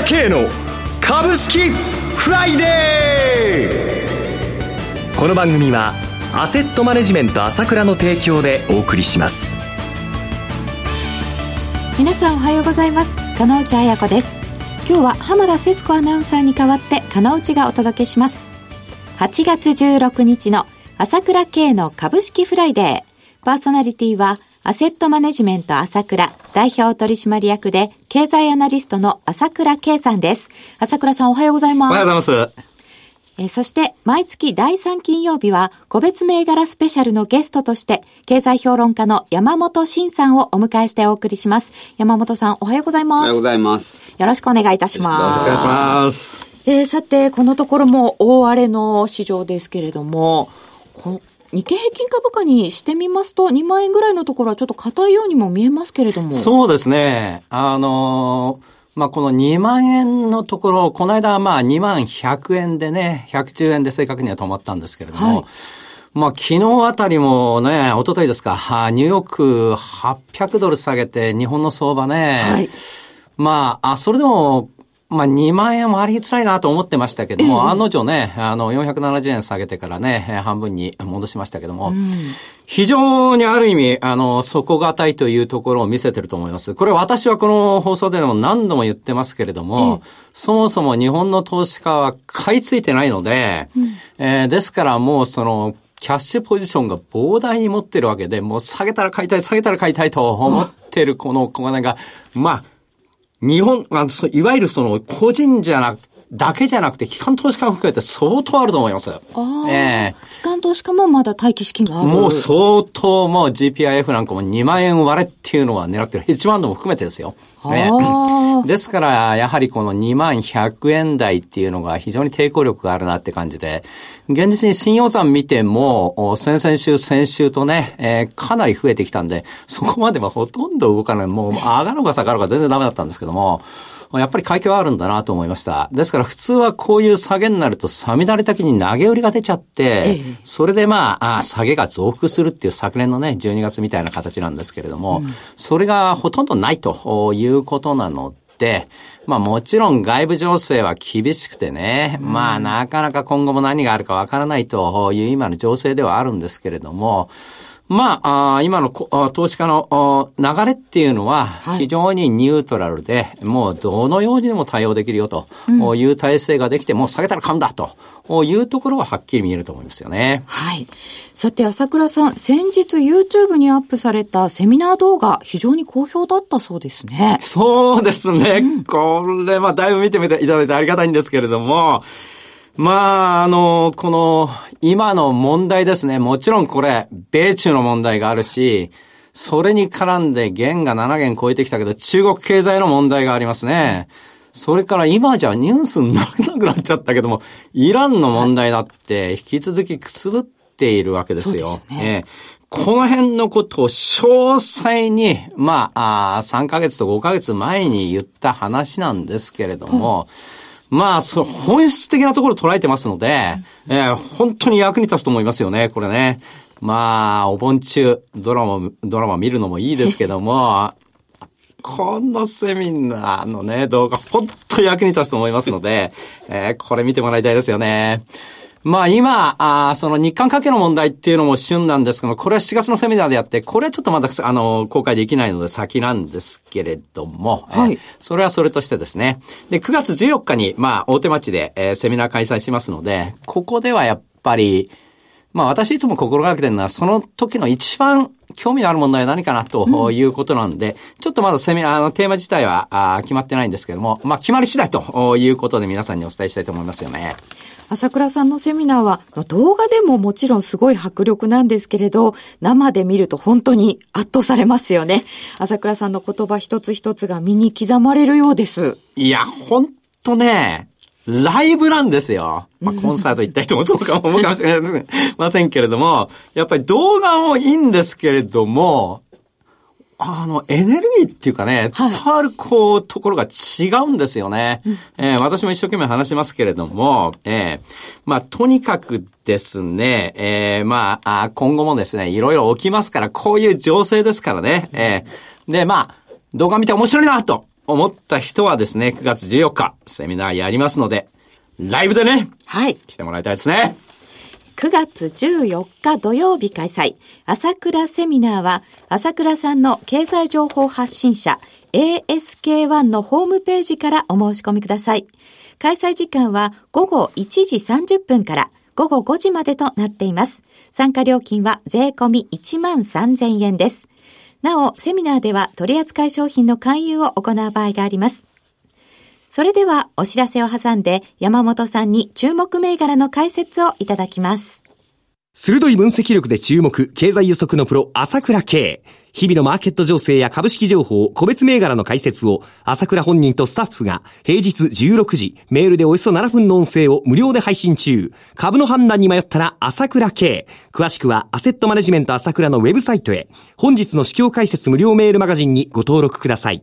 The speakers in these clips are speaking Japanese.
倉慶の株式フライデー。この番組はアセットマネジメント朝倉の提供でお送りします。皆さんおはようございます。金内彩子です。今日は浜田節子アナウンサーに代わって金内がお届けします。8月16日の朝倉慶の株式フライデー。パーソナリティはアセットマネジメント朝倉代表取締役で経済アナリストの朝倉慶さんです。朝倉さんおはようございます。おはようございます。えそして、毎月第3金曜日は、個別銘柄スペシャルのゲストとして、経済評論家の山本慎さんをお迎えしてお送りします。山本さん、おはようございます。おはようございます。よろしくお願いいたします。よろしくお願いします。えー、さて、このところも大荒れの市場ですけれども、日経平均株価にしてみますと、2万円ぐらいのところはちょっと硬いようにも見えますけれども。そうですね。あのまあ、この2万円のところ、この間、まあ、2万100円でね、110円で正確には止まったんですけれども、はい、まあ、昨日あたりもね、一昨日ですか、ニューヨーク800ドル下げて、日本の相場ね、はい、まあ、あ、それでも、まあ、2万円割りづらいなと思ってましたけども、えー、案の定ね、あの、470円下げてからね、半分に戻しましたけども、うん、非常にある意味、あの、底堅いというところを見せてると思います。これ私はこの放送でも何度も言ってますけれども、えー、そもそも日本の投資家は買い付いてないので、うん、えー、ですからもうその、キャッシュポジションが膨大に持ってるわけで、もう下げたら買いたい、下げたら買いたいと思ってるこの小金が、まあ、日本、あの、いわゆるその、個人じゃなくだけじゃなくて、機関投資家も含めて相当あると思います。あえー、機関投資家もまだ待機資金があるもう相当、もう GPIF なんかも2万円割れっていうのは狙ってる。ヘッジファンドも含めてですよ。ね、ですから、やはりこの2万100円台っていうのが非常に抵抗力があるなって感じで、現実に信用残見ても、先々週、先週とね、えー、かなり増えてきたんで、そこまではほとんど動かない。もう上がろうが下がろうが全然ダメだったんですけども、やっぱり会計はあるんだなと思いました。ですから普通はこういう下げになると、さみだれ的に投げ売りが出ちゃって、それでまあ、あ下げが増幅するっていう昨年のね、12月みたいな形なんですけれども、うん、それがほとんどないということなので、まあもちろん外部情勢は厳しくてね、うん、まあなかなか今後も何があるかわからないという今の情勢ではあるんですけれども、まあ、あ今の投資家の流れっていうのは非常にニュートラルで、はい、もうどのようにでも対応できるよという体制ができて、うん、もう下げたら買うんだというところははっきり見えると思いますよね。はい。さて、朝倉さん、先日 YouTube にアップされたセミナー動画、非常に好評だったそうですね。そうですね。うん、これ、まあ、だいぶ見てみていただいてありがたいんですけれども、まあ、あの、この、今の問題ですね。もちろんこれ、米中の問題があるし、それに絡んで元が7元超えてきたけど、中国経済の問題がありますね。それから今じゃニュースにならなくなっちゃったけども、イランの問題だって引き続きくすぶっているわけですよ。すね、この辺のことを詳細に、まあ、あ3ヶ月と5ヶ月前に言った話なんですけれども、うんまあ、そ本質的なところを捉えてますので、えー、本当に役に立つと思いますよね、これね。まあ、お盆中、ドラマ、ドラマ見るのもいいですけども、このセミナーのね、動画、本当に役に立つと思いますので、えー、これ見てもらいたいですよね。まあ今、あその日韓関係の問題っていうのも旬なんですけどこれは7月のセミナーでやって、これはちょっとまだ、あの、公開できないので先なんですけれども、はい、えー、それはそれとしてですね。で、9月14日に、まあ、大手町で、えー、セミナー開催しますので、ここではやっぱり、まあ私いつも心がけてるのは、その時の一番興味のある問題は何かなということなんで、うん、ちょっとまだセミナーのテーマ自体はあ決まってないんですけども、まあ決まり次第ということで皆さんにお伝えしたいと思いますよね。朝倉さんのセミナーは動画でももちろんすごい迫力なんですけれど、生で見ると本当に圧倒されますよね。朝倉さんの言葉一つ一つが身に刻まれるようです。いや、ほんとね、ライブなんですよ。まあ、コンサート行った人もそうかも思うかもしれませんけれども、やっぱり動画もいいんですけれども、あの、エネルギーっていうかね、伝わる、こう、ところが違うんですよね。えー、私も一生懸命話しますけれども、えー、まあ、とにかくですね、えー、まあ、今後もですね、いろいろ起きますから、こういう情勢ですからね、えー、で、まあ、動画見て面白いなと思った人はですね、9月14日、セミナーやりますので、ライブでね、はい。来てもらいたいですね。9月14日土曜日開催。朝倉セミナーは、朝倉さんの経済情報発信者 ASK1 のホームページからお申し込みください。開催時間は午後1時30分から午後5時までとなっています。参加料金は税込み1万3000円です。なお、セミナーでは取扱い商品の勧誘を行う場合があります。それではお知らせを挟んで山本さんに注目銘柄の解説をいただきます。鋭い分析力で注目、経済予測のプロ、朝倉慶。日々のマーケット情勢や株式情報、個別銘柄の解説を、朝倉本人とスタッフが、平日16時、メールでおよそ7分の音声を無料で配信中。株の判断に迷ったら、朝倉慶。詳しくは、アセットマネジメント朝倉のウェブサイトへ。本日の市況解説無料メールマガジンにご登録ください。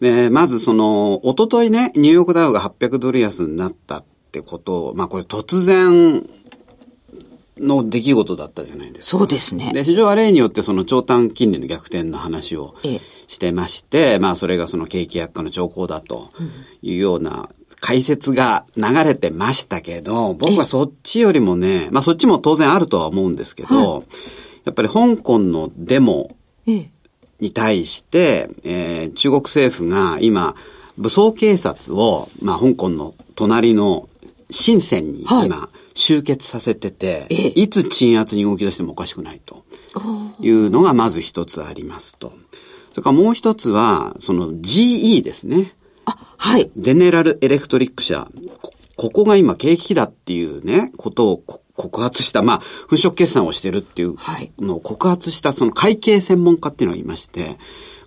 で、まずその、おとといね、ニューヨークダウが800ドル安になったってことを、まあこれ突然の出来事だったじゃないですか。そうですね。で、市場は例によってその長短金利の逆転の話をええしてまして、まあそれがその景気悪化の兆候だというような解説が流れてましたけど、僕はそっちよりもね、まあそっちも当然あるとは思うんですけど、やっぱり香港のデモええ。に対して、えー中国政府が今、武装警察を、まあ、香港の隣の深センにはい今、集結させてて、ええいつ鎮圧に動き出してもおかしくないというのがまず一つありますと。それからもう一つは、その GE ですね。あ、はい。ゼネラルエレクトリック社。こここが今景気だっていうね、ことをこ告発した、まあ、粉飾決算をしてるっていうはいのを告発したその会計専門家っていうのがいまして、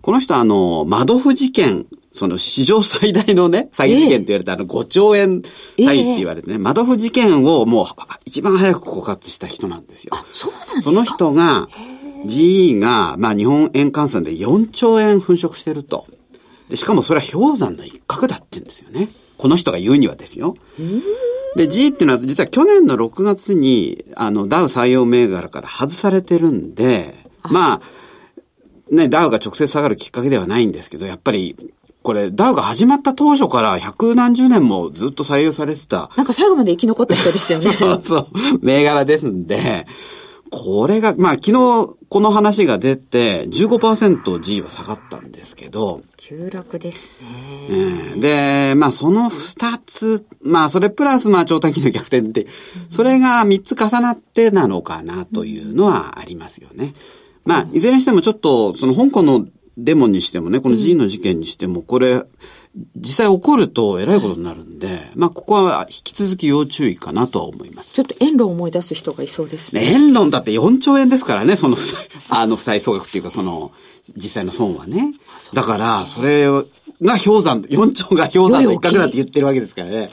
この人はあの、マドフ事件、その史上最大のね、詐欺事件って言われたあの5兆円詐欺って言われてね、マドフ事件をもう一番早く告発した人なんですよ。あ、そうなんですか？その人が、GE が、まあ日本円換算で4兆円粉飾してると。でしかもそれは氷山の一角だって言うんですよね。この人が言うにはですよ。で、G っていうのは実は去年の6月に、あの、ダウ採用銘柄から外されてるんで、まあ、ね、ダウが直接下がるきっかけではないんですけど、やっぱり、これ、ダウが始まった当初から百何十年もずっと採用されてた。なんか最後まで生き残った人ですよね。そうそう、銘柄ですんで、これが、まあ昨日この話が出て、15% G は下がったんですけど、急落ですね。えーで、まあその二つ、まあそれプラスまあ超短期の逆転って、それが三つ重なってなのかなというのはありますよね。まあいずれにしてもちょっと、その香港のデモにしてもね、この G の事件にしても、これ、実際起こると偉いことになるんで、まあここは引き続き要注意かなとは思います。ちょっと円路を思い出す人がいそうですね。ね、円論だって4兆円ですからね、その あの負債総額っていうか、その、実際の損はね。だから、それが氷山、4兆が氷山の一角だって言ってるわけですからね。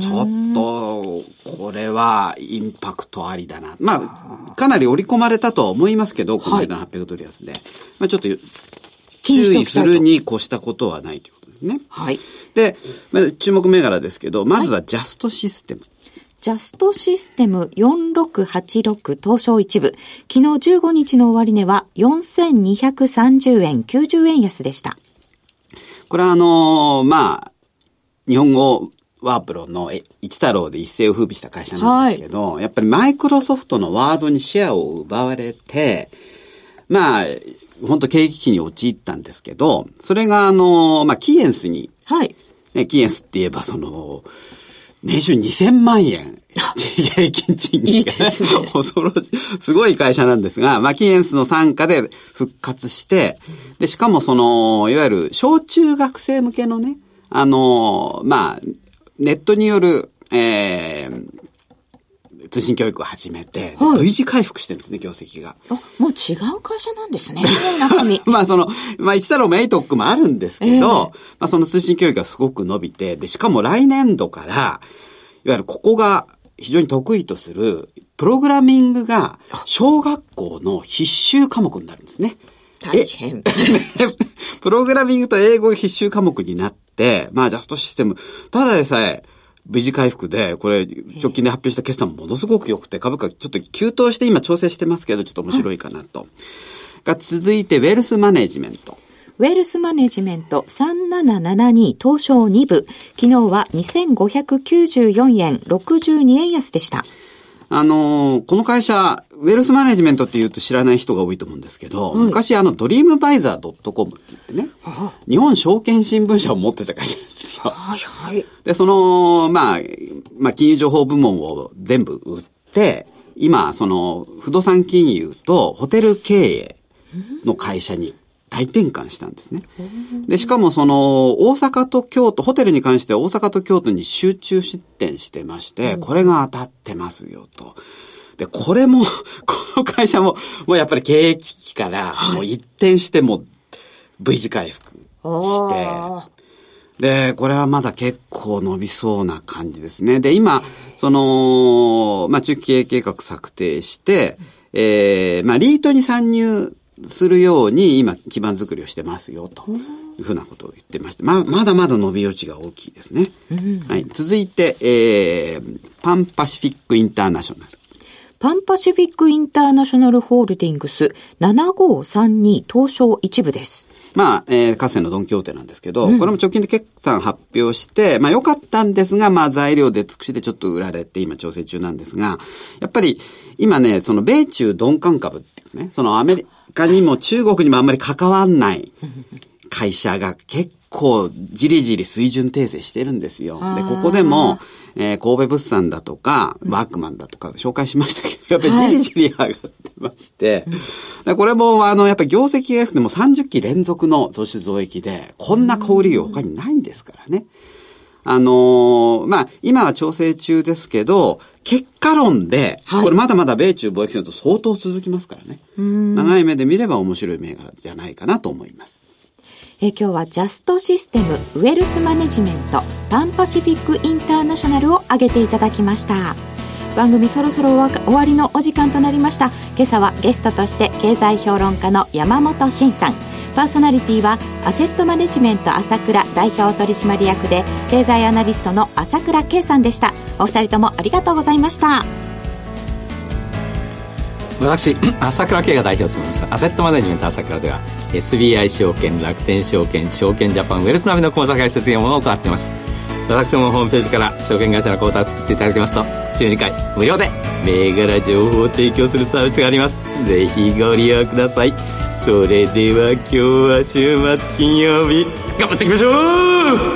ちょっと、これはインパクトありだな。まあ、かなり織り込まれたとは思いますけど、この間の800ドル安で。まあちょっと注意するに越したことはないということですね。はい。で、まあ注目銘柄ですけど、まずはジャストシステム。ジャストシステム4686東証一部。昨日15日の終値は4230円90円安でした。これはあのーまあ、日本語ワープロのえ一太郎で一世を風靡した会社なんですけど、やっぱりマイクロソフトのワードにシェアを奪われて、まあ、本当経営危機に陥ったんですけど、それがあのーまあ、キーエンスに、はい。ね、キーエンスって言えばその、年収2000万円。平均賃金。いいですね 恐ろしい。すごい会社なんですが、マキエンスの傘下で復活して、で、しかもその、いわゆる小中学生向けのね、あの、まあ、ネットによる、えー通信教育を始めて、はい V 字回復してるんですね、業績が。あ、もう違う会社なんですね。中身。まあその、まあ一太郎メイトックもあるんですけど、ええまあその通信教育がすごく伸びて、で、しかも来年度から、いわいわゆるここが非常に得意とする、プログラミングが小学校の必修科目になるんですね。大変。プログラミングと英語が必修科目になって、まあジャストシステム、ただでさえ、無事回復で、これ、直近で発表した決算もものすごく良くて、株価ちょっと急騰して今調整してますけど、ちょっと面白いかなと。が続いて、ウェルスマネジメント。ウェルスマネジメント3772東証2部。昨日は2594円62円安でした。あのーこの会社、ウェルスマネジメントって言うと知らない人が多いと思うんですけど、昔あの、ドリームバイザー .com って言ってね、日本証券新聞社を持ってた会社ですよ。はいはい。で、その、まあ、まあ、金融情報部門を全部売って、今、その、不動産金融とホテル経営の会社に大転換したんですね。で、しかもその、大阪と京都、ホテルに関しては大阪と京都に集中出店してまして、これが当たってますよと。で、これも、この会社も、もうやっぱり経営危機から、もう一転してもう V 字回復して、あで、これはまだ結構伸びそうな感じですね。で、今、その、まあ、中期経営計画策定して、えー、まあ、リートに参入するように今、基盤作りをしてますよ、というふうなことを言ってまして、まあ、まだまだ伸び余地が大きいですね。はい。続いて、えー、パンパシフィックインターナショナル。パンパシフィックインターナショナルホールディングス7532東証一部です。まあ、えー、かつてのドンキホーテなんですけど、これも直近で決算発表して、まあ良かったんですが、まあ材料で尽くしでちょっと売られて今調整中なんですが、やっぱり今ね、その米中鈍感株っていうね、そのアメリカにも中国にもあんまり関わんない 会社が結構じりじり水準訂正してるんですよ。で、ここでも、えー神戸物産だとか、ワークマンだとか紹介しましたけど、やっぱりじりじり上がってまして、でこれもあの、やっぱり業績が良くても30期連続の増収増益で、こんな小売業他にないですからね。あのーまあ、今は調整中ですけど、結果論で、はいこれまだまだ米中貿易戦と相当続きますからね。長い目で見れば面白い銘柄じゃないかなと思います。え今日はジャストシステム、ウェルスマネジメント、パンパシフィックインターナショナルを挙げていただきました。番組そろそろ終わりのお時間となりました。今朝はゲストとして経済評論家の山本慎さん。パーソナリティはアセットマネジメント朝倉代表取締役で経済アナリストの朝倉圭さんでした。お二人ともありがとうございました。私、朝倉慶が代表を務めます。アセットマネジメント朝倉では SBI 証券、楽天証券、証券ジャパン、ウェルスナビの口座開設業務を行っています。私どもホームページから証券会社の口座を作っていただきますと週2回無料で銘柄情報を提供するサービスがあります。ぜひご利用ください。それでは今日は週末金曜日頑張っていきましょう